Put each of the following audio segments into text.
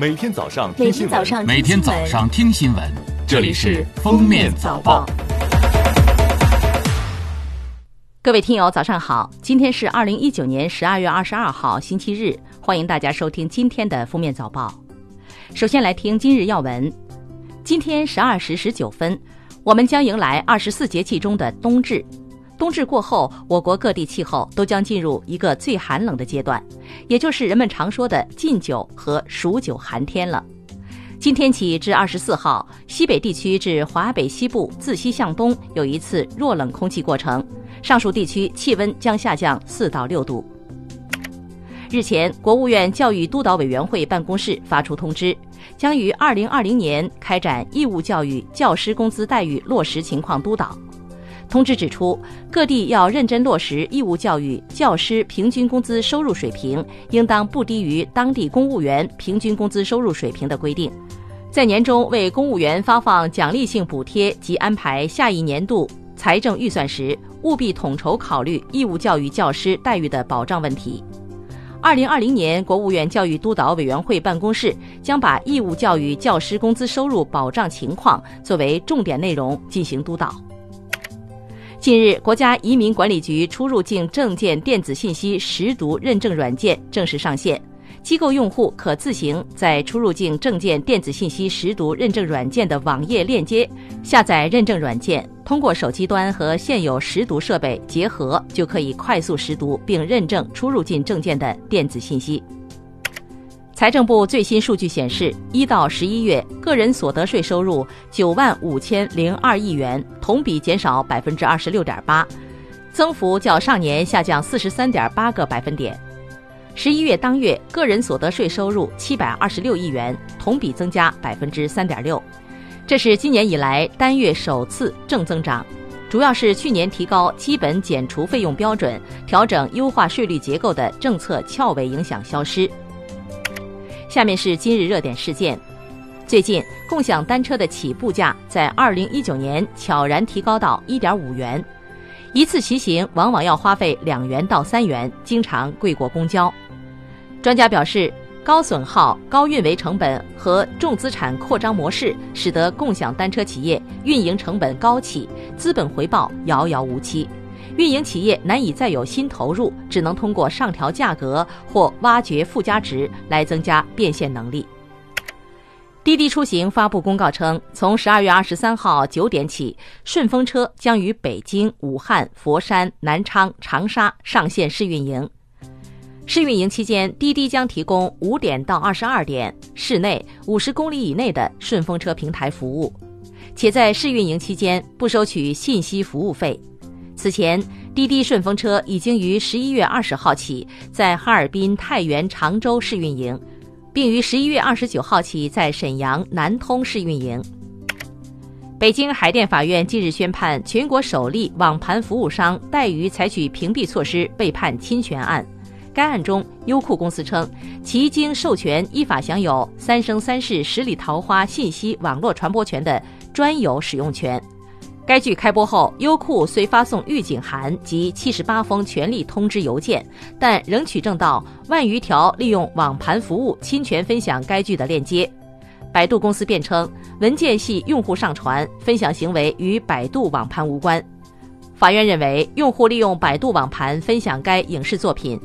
每天早上听新闻，天早上每天早上听新闻，这里是《封面早报》。各位听友，早上好！今天是二零一九年十二月二十二号，星期日，欢迎大家收听今天的《封面早报》。首先来听今日要闻。今天十二时十九分，我们将迎来二十四节气中的冬至。冬至过后，我国各地气候都将进入一个最寒冷的阶段，也就是人们常说的禁酒和数九寒天了。今天起至二十四号，西北地区至华北西部自西向东有一次弱冷空气过程，上述地区气温将下降四到六度。日前，国务院教育督导委员会办公室发出通知，将于二零二零年开展义务教育教师工资待遇落实情况督导。通知指出，各地要认真落实义务教育教师平均工资收入水平应当不低于当地公务员平均工资收入水平的规定，在年终为公务员发放奖励性补贴及安排下一年度财政预算时，务必统筹考虑义务教育教师待遇的保障问题。二零二零年，国务院教育督导委员会办公室将把义务教育教师工资收入保障情况作为重点内容进行督导。近日，国家移民管理局出入境证件电子信息识读认证软件正式上线，机构用户可自行在出入境证件电子信息识读认证软件的网页链接下载认证软件，通过手机端和现有识读设备结合，就可以快速识读并认证出入境证件的电子信息。财政部最新数据显示，一到十一月，个人所得税收入九万五千零二亿元，同比减少百分之二十六点八，增幅较上年下降四十三点八个百分点。十一月当月，个人所得税收入七百二十六亿元，同比增加百分之三点六，这是今年以来单月首次正增长，主要是去年提高基本减除费用标准、调整优化税率结构的政策翘尾影响消失。下面是今日热点事件。最近，共享单车的起步价在二零一九年悄然提高到一点五元，一次骑行往往要花费两元到三元，经常贵过公交。专家表示，高损耗、高运维成本和重资产扩张模式，使得共享单车企业运营成本高企，资本回报遥遥无期。运营企业难以再有新投入，只能通过上调价格或挖掘附加值来增加变现能力。滴滴出行发布公告称，从十二月二十三号九点起，顺风车将于北京、武汉、佛山、南昌、长沙上线试运营。试运营期间，滴滴将提供五点到二十二点室内五十公里以内的顺风车平台服务，且在试运营期间不收取信息服务费。此前，滴滴顺风车已经于十一月二十号起在哈尔滨、太原、常州试运营，并于十一月二十九号起在沈阳、南通试运营。北京海淀法院近日宣判全国首例网盘服务商怠于采取屏蔽措施被判侵权案。该案中，优酷公司称其经授权依法享有《三生三世十里桃花》信息网络传播权的专有使用权。该剧开播后，优酷虽发送预警函及七十八封权利通知邮件，但仍取证到万余条利用网盘服务侵权分享该剧的链接。百度公司辩称，文件系用户上传，分享行为与百度网盘无关。法院认为，用户利用百度网盘分享该影视作品，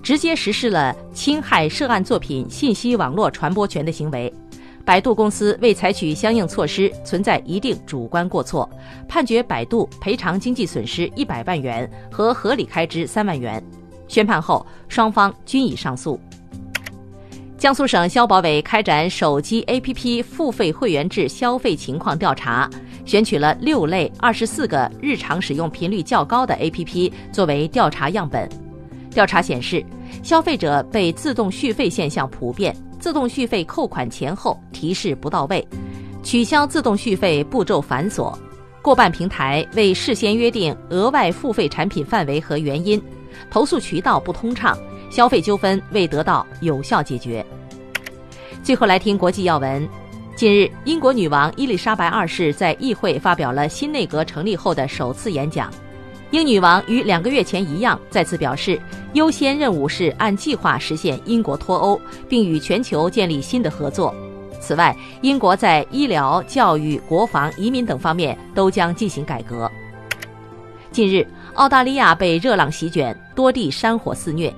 直接实施了侵害涉案作品信息网络传播权的行为。百度公司未采取相应措施，存在一定主观过错，判决百度赔偿经济损失一百万元和合理开支三万元。宣判后，双方均已上诉。江苏省消保委开展手机 APP 付费会员制消费情况调查，选取了六类二十四个日常使用频率较高的 APP 作为调查样本。调查显示，消费者被自动续费现象普遍。自动续费扣款前后提示不到位，取消自动续费步骤繁琐，过半平台未事先约定额外付费产品范围和原因，投诉渠道不通畅，消费纠纷未得到有效解决。最后来听国际要闻，近日，英国女王伊丽莎白二世在议会发表了新内阁成立后的首次演讲。英女王与两个月前一样，再次表示优先任务是按计划实现英国脱欧，并与全球建立新的合作。此外，英国在医疗、教育、国防、移民等方面都将进行改革。近日，澳大利亚被热浪席卷，多地山火肆虐。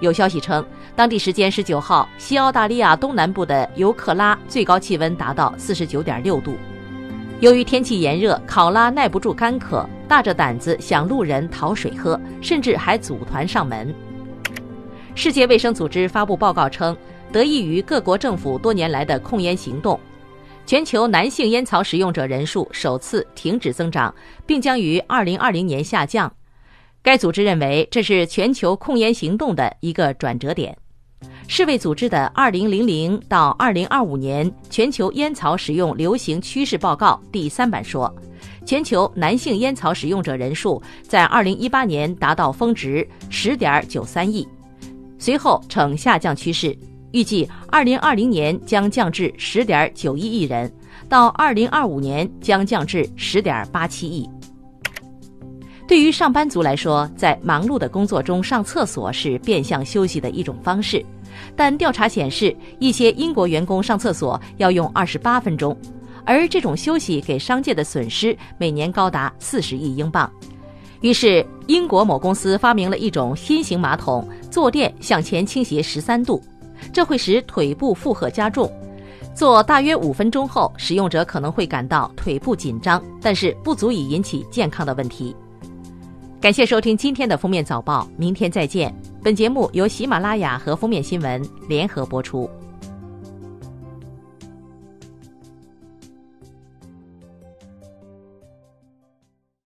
有消息称，当地时间十九号，西澳大利亚东南部的尤克拉最高气温达到四十九点六度。由于天气炎热，考拉耐不住干渴，大着胆子向路人讨水喝，甚至还组团上门。世界卫生组织发布报告称，得益于各国政府多年来的控烟行动，全球男性烟草使用者人数首次停止增长，并将于二零二零年下降。该组织认为，这是全球控烟行动的一个转折点。世卫组织的二零零零到二零二五年全球烟草使用流行趋势报告第三版说，全球男性烟草使用者人数在二零一八年达到峰值十点九三亿，随后呈下降趋势，预计二零二零年将降至十点九一亿人，到二零二五年将降至十点八七亿。对于上班族来说，在忙碌的工作中上厕所是变相休息的一种方式。但调查显示，一些英国员工上厕所要用二十八分钟，而这种休息给商界的损失每年高达四十亿英镑。于是，英国某公司发明了一种新型马桶，坐垫向前倾斜十三度，这会使腿部负荷加重。坐大约五分钟后，使用者可能会感到腿部紧张，但是不足以引起健康的问题。感谢收听今天的封面早报，明天再见。本节目由喜马拉雅和封面新闻联合播出。